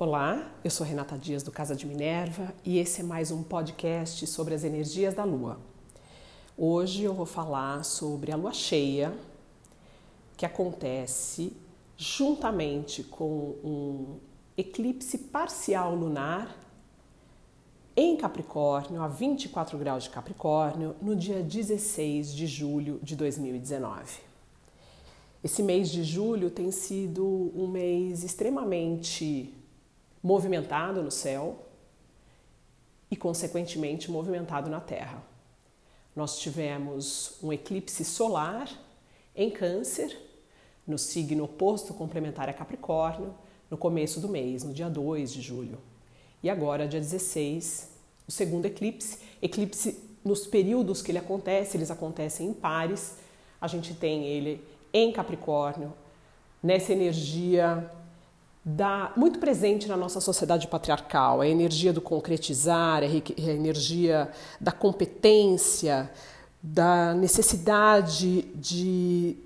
Olá, eu sou Renata Dias do Casa de Minerva e esse é mais um podcast sobre as energias da Lua. Hoje eu vou falar sobre a Lua cheia que acontece juntamente com um eclipse parcial lunar em Capricórnio, a 24 graus de Capricórnio, no dia 16 de julho de 2019. Esse mês de julho tem sido um mês extremamente movimentado no céu e, consequentemente, movimentado na Terra. Nós tivemos um eclipse solar em Câncer, no signo oposto complementar a Capricórnio, no começo do mês, no dia 2 de julho. E agora, dia 16, o segundo eclipse. Eclipse, nos períodos que ele acontece, eles acontecem em pares. A gente tem ele em Capricórnio, nessa energia da, muito presente na nossa sociedade patriarcal, a energia do concretizar, a energia da competência, da necessidade de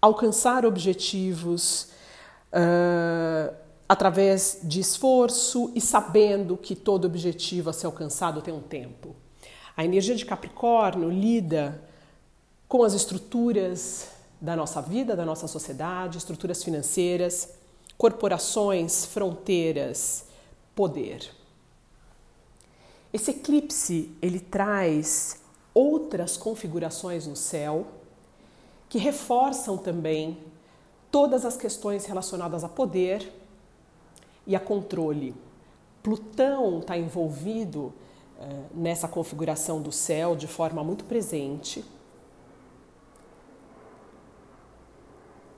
alcançar objetivos uh, através de esforço e sabendo que todo objetivo a ser alcançado tem um tempo. A energia de Capricórnio lida com as estruturas da nossa vida, da nossa sociedade, estruturas financeiras, corporações, fronteiras, poder. Esse eclipse ele traz outras configurações no céu que reforçam também todas as questões relacionadas a poder e a controle. Plutão está envolvido eh, nessa configuração do céu de forma muito presente.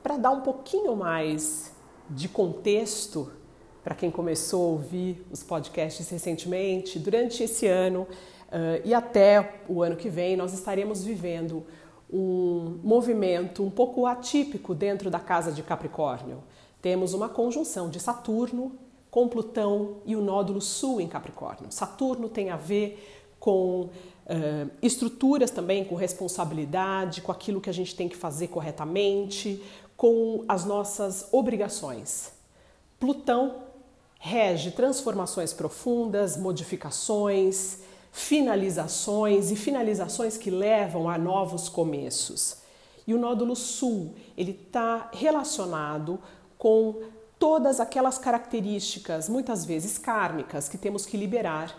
Para dar um pouquinho mais de contexto para quem começou a ouvir os podcasts recentemente, durante esse ano uh, e até o ano que vem, nós estaremos vivendo um movimento um pouco atípico dentro da casa de Capricórnio. Temos uma conjunção de Saturno com Plutão e o nódulo sul em Capricórnio. Saturno tem a ver com uh, estruturas também, com responsabilidade, com aquilo que a gente tem que fazer corretamente, com as nossas obrigações. Plutão rege transformações profundas, modificações, finalizações e finalizações que levam a novos começos. E o nódulo sul ele está relacionado com todas aquelas características, muitas vezes kármicas, que temos que liberar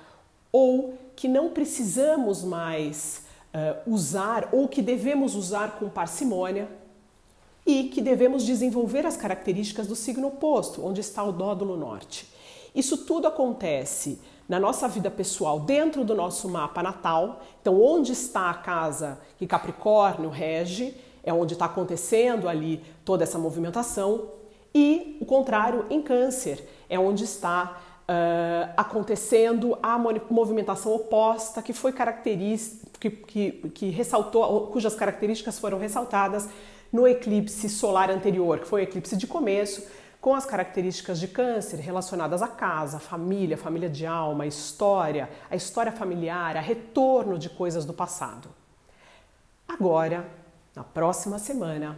ou que não precisamos mais uh, usar ou que devemos usar com parcimônia e que devemos desenvolver as características do signo oposto, onde está o nódulo norte. Isso tudo acontece na nossa vida pessoal, dentro do nosso mapa natal. Então, onde está a casa que Capricórnio rege, é onde está acontecendo ali toda essa movimentação. E o contrário, em Câncer, é onde está uh, acontecendo a movimentação oposta que foi característica, que, que, que ressaltou, cujas características foram ressaltadas no eclipse solar anterior, que foi o eclipse de começo, com as características de câncer relacionadas à casa, família, família de alma, história, a história familiar, a retorno de coisas do passado. Agora, na próxima semana,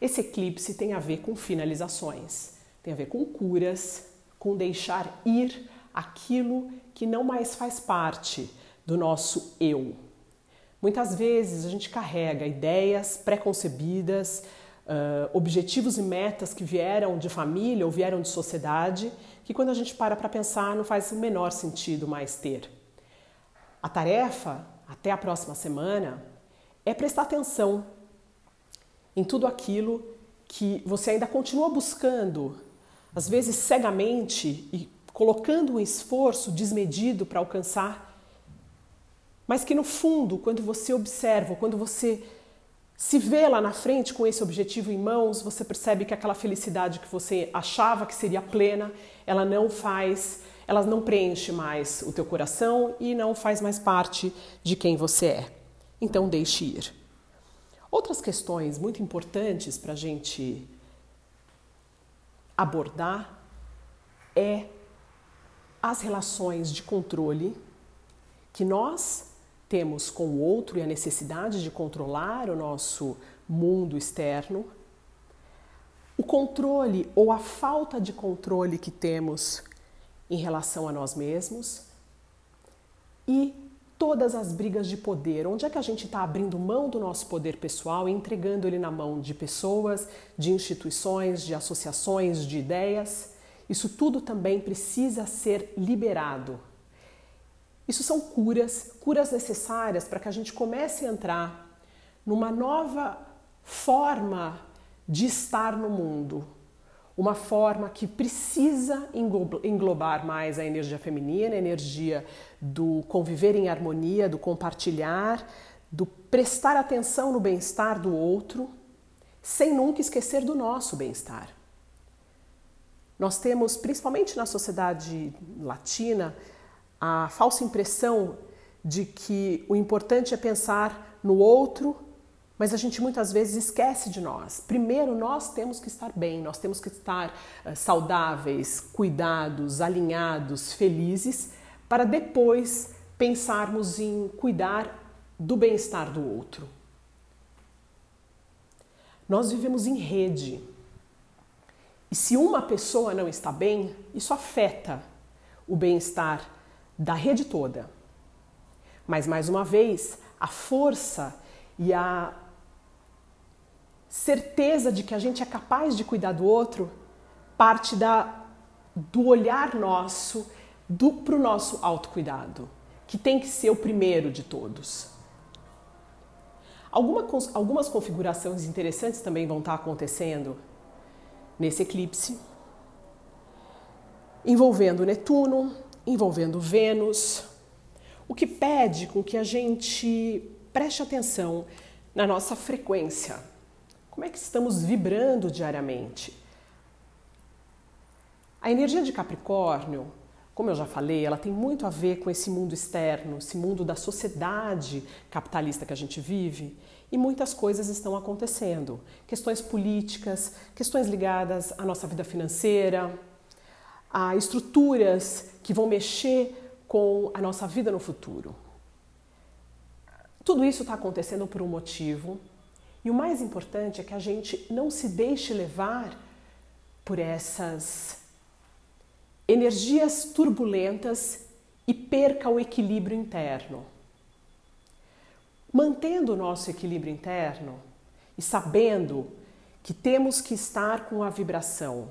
esse eclipse tem a ver com finalizações, tem a ver com curas, com deixar ir aquilo que não mais faz parte do nosso eu, Muitas vezes a gente carrega ideias preconcebidas, uh, objetivos e metas que vieram de família ou vieram de sociedade, que quando a gente para para pensar não faz o menor sentido mais ter. A tarefa, até a próxima semana, é prestar atenção em tudo aquilo que você ainda continua buscando, às vezes cegamente e colocando um esforço desmedido para alcançar mas que no fundo, quando você observa, quando você se vê lá na frente com esse objetivo em mãos, você percebe que aquela felicidade que você achava que seria plena, ela não faz, ela não preenche mais o teu coração e não faz mais parte de quem você é. Então deixe ir. Outras questões muito importantes para a gente abordar é as relações de controle que nós temos com o outro e a necessidade de controlar o nosso mundo externo, o controle ou a falta de controle que temos em relação a nós mesmos e todas as brigas de poder. Onde é que a gente está abrindo mão do nosso poder pessoal e entregando ele na mão de pessoas, de instituições, de associações, de ideias? Isso tudo também precisa ser liberado. Isso são curas, curas necessárias para que a gente comece a entrar numa nova forma de estar no mundo, uma forma que precisa englobar mais a energia feminina, a energia do conviver em harmonia, do compartilhar, do prestar atenção no bem-estar do outro, sem nunca esquecer do nosso bem-estar. Nós temos, principalmente na sociedade latina, a falsa impressão de que o importante é pensar no outro mas a gente muitas vezes esquece de nós. Primeiro, nós temos que estar bem, nós temos que estar uh, saudáveis, cuidados, alinhados, felizes, para depois pensarmos em cuidar do bem-estar do outro. Nós vivemos em rede. E se uma pessoa não está bem, isso afeta o bem-estar da rede toda. Mas mais uma vez, a força e a certeza de que a gente é capaz de cuidar do outro parte da, do olhar nosso para o nosso autocuidado, que tem que ser o primeiro de todos. Alguma, algumas configurações interessantes também vão estar acontecendo nesse eclipse, envolvendo Netuno, envolvendo Vênus, o que pede com que a gente preste atenção na nossa frequência como é que estamos vibrando diariamente? A energia de Capricórnio, como eu já falei, ela tem muito a ver com esse mundo externo, esse mundo da sociedade capitalista que a gente vive, e muitas coisas estão acontecendo. Questões políticas, questões ligadas à nossa vida financeira, a estruturas que vão mexer com a nossa vida no futuro. Tudo isso está acontecendo por um motivo e o mais importante é que a gente não se deixe levar por essas energias turbulentas e perca o equilíbrio interno. Mantendo o nosso equilíbrio interno e sabendo que temos que estar com a vibração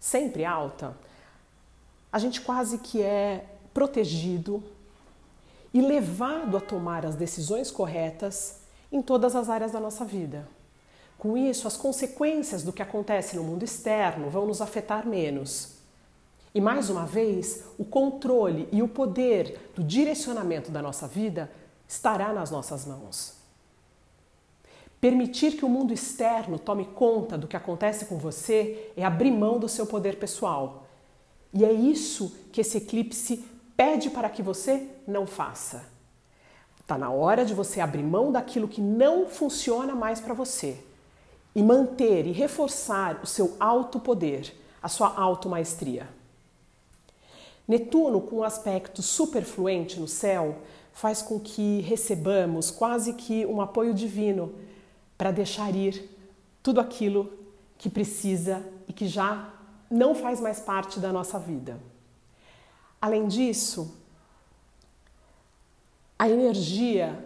sempre alta, a gente quase que é protegido e levado a tomar as decisões corretas em todas as áreas da nossa vida. Com isso, as consequências do que acontece no mundo externo vão nos afetar menos. E mais uma vez, o controle e o poder do direcionamento da nossa vida estará nas nossas mãos. Permitir que o mundo externo tome conta do que acontece com você é abrir mão do seu poder pessoal. E é isso que esse eclipse pede para que você não faça. Está na hora de você abrir mão daquilo que não funciona mais para você e manter e reforçar o seu alto poder, a sua automaestria. Netuno, com um aspecto superfluente no céu, faz com que recebamos quase que um apoio divino para deixar ir tudo aquilo que precisa e que já não faz mais parte da nossa vida. Além disso, a energia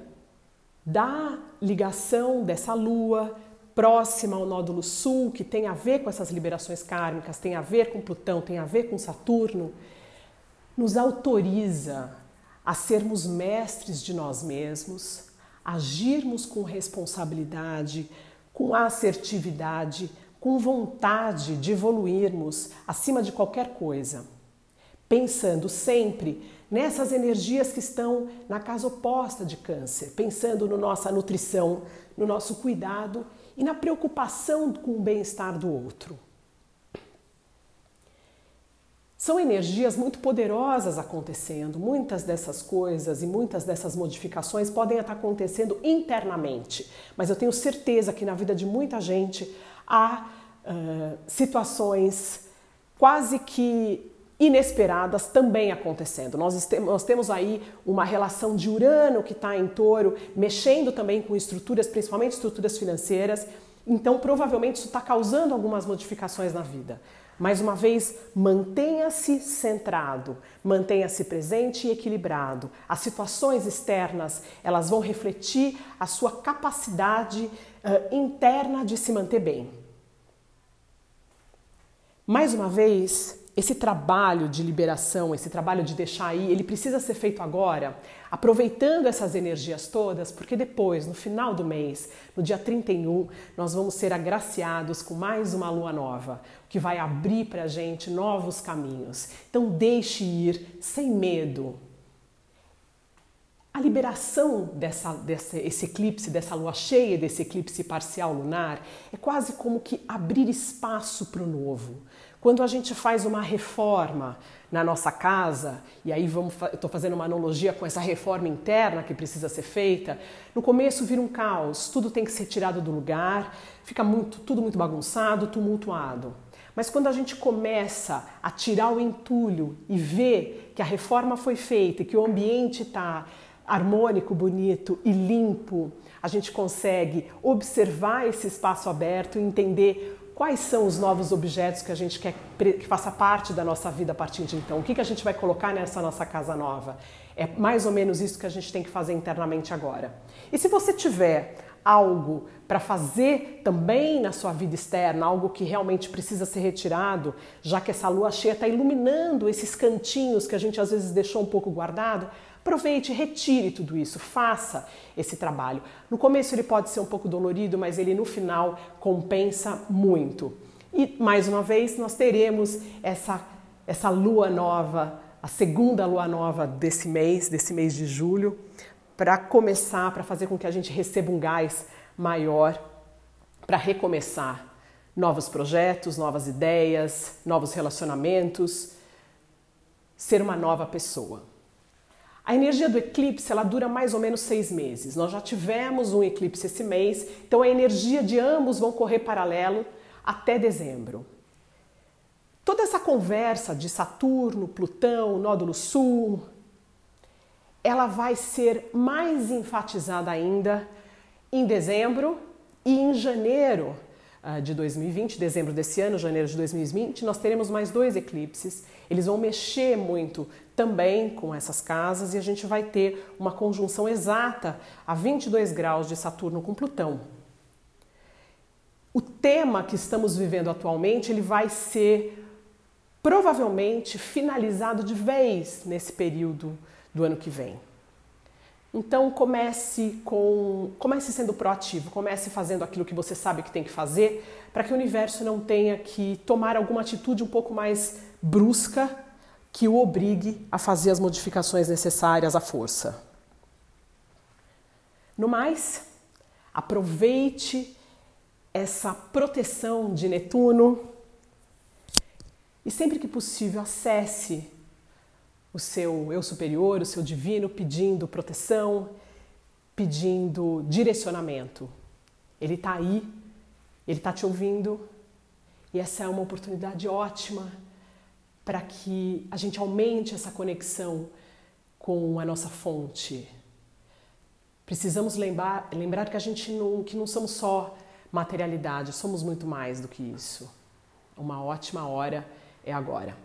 da ligação dessa lua próxima ao nódulo sul, que tem a ver com essas liberações kármicas, tem a ver com Plutão, tem a ver com Saturno, nos autoriza a sermos mestres de nós mesmos, agirmos com responsabilidade, com assertividade, com vontade de evoluirmos acima de qualquer coisa, pensando sempre nessas energias que estão na casa oposta de câncer, pensando na no nossa nutrição, no nosso cuidado e na preocupação com o bem-estar do outro. São energias muito poderosas acontecendo. Muitas dessas coisas e muitas dessas modificações podem estar acontecendo internamente, mas eu tenho certeza que na vida de muita gente há uh, situações quase que inesperadas também acontecendo. Nós, nós temos aí uma relação de Urano que está em touro, mexendo também com estruturas, principalmente estruturas financeiras, Então, provavelmente, isso está causando algumas modificações na vida. Mais uma vez, mantenha-se centrado, mantenha-se presente e equilibrado. As situações externas, elas vão refletir a sua capacidade uh, interna de se manter bem. Mais uma vez, esse trabalho de liberação, esse trabalho de deixar ir, ele precisa ser feito agora, aproveitando essas energias todas, porque depois, no final do mês, no dia 31, nós vamos ser agraciados com mais uma lua nova, que vai abrir para a gente novos caminhos. Então, deixe ir sem medo. A liberação dessa, desse esse eclipse, dessa lua cheia, desse eclipse parcial lunar, é quase como que abrir espaço para o novo quando a gente faz uma reforma na nossa casa, e aí vamos, estou fazendo uma analogia com essa reforma interna que precisa ser feita, no começo vira um caos, tudo tem que ser tirado do lugar, fica muito, tudo muito bagunçado, tumultuado. Mas quando a gente começa a tirar o entulho e ver que a reforma foi feita e que o ambiente está harmônico, bonito e limpo, a gente consegue observar esse espaço aberto e entender quais são os novos objetos que a gente quer que faça parte da nossa vida a partir de então? O que, que a gente vai colocar nessa nossa casa nova? É mais ou menos isso que a gente tem que fazer internamente agora. E se você tiver algo para fazer também na sua vida externa, algo que realmente precisa ser retirado, já que essa lua cheia está iluminando esses cantinhos que a gente às vezes deixou um pouco guardado, Aproveite, retire tudo isso, faça esse trabalho. No começo ele pode ser um pouco dolorido, mas ele no final compensa muito. E mais uma vez nós teremos essa essa lua nova, a segunda lua nova desse mês, desse mês de julho, para começar, para fazer com que a gente receba um gás maior para recomeçar novos projetos, novas ideias, novos relacionamentos, ser uma nova pessoa. A energia do eclipse ela dura mais ou menos seis meses. Nós já tivemos um eclipse esse mês, então a energia de ambos vão correr paralelo até dezembro. Toda essa conversa de Saturno, Plutão, Nódulo Sul, ela vai ser mais enfatizada ainda em dezembro e em janeiro de 2020, dezembro desse ano, janeiro de 2020, nós teremos mais dois eclipses. Eles vão mexer muito também com essas casas e a gente vai ter uma conjunção exata a 22 graus de Saturno com Plutão. O tema que estamos vivendo atualmente, ele vai ser provavelmente finalizado de vez nesse período do ano que vem. Então comece com, comece sendo proativo, comece fazendo aquilo que você sabe que tem que fazer, para que o universo não tenha que tomar alguma atitude um pouco mais brusca que o obrigue a fazer as modificações necessárias à força. No mais, aproveite essa proteção de Netuno e sempre que possível acesse o seu eu superior, o seu divino, pedindo proteção, pedindo direcionamento. Ele está aí, ele está te ouvindo e essa é uma oportunidade ótima para que a gente aumente essa conexão com a nossa fonte. Precisamos lembrar, lembrar que a gente não, que não somos só materialidade, somos muito mais do que isso. Uma ótima hora é agora.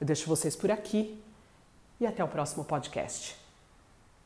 Eu deixo vocês por aqui e até o próximo podcast.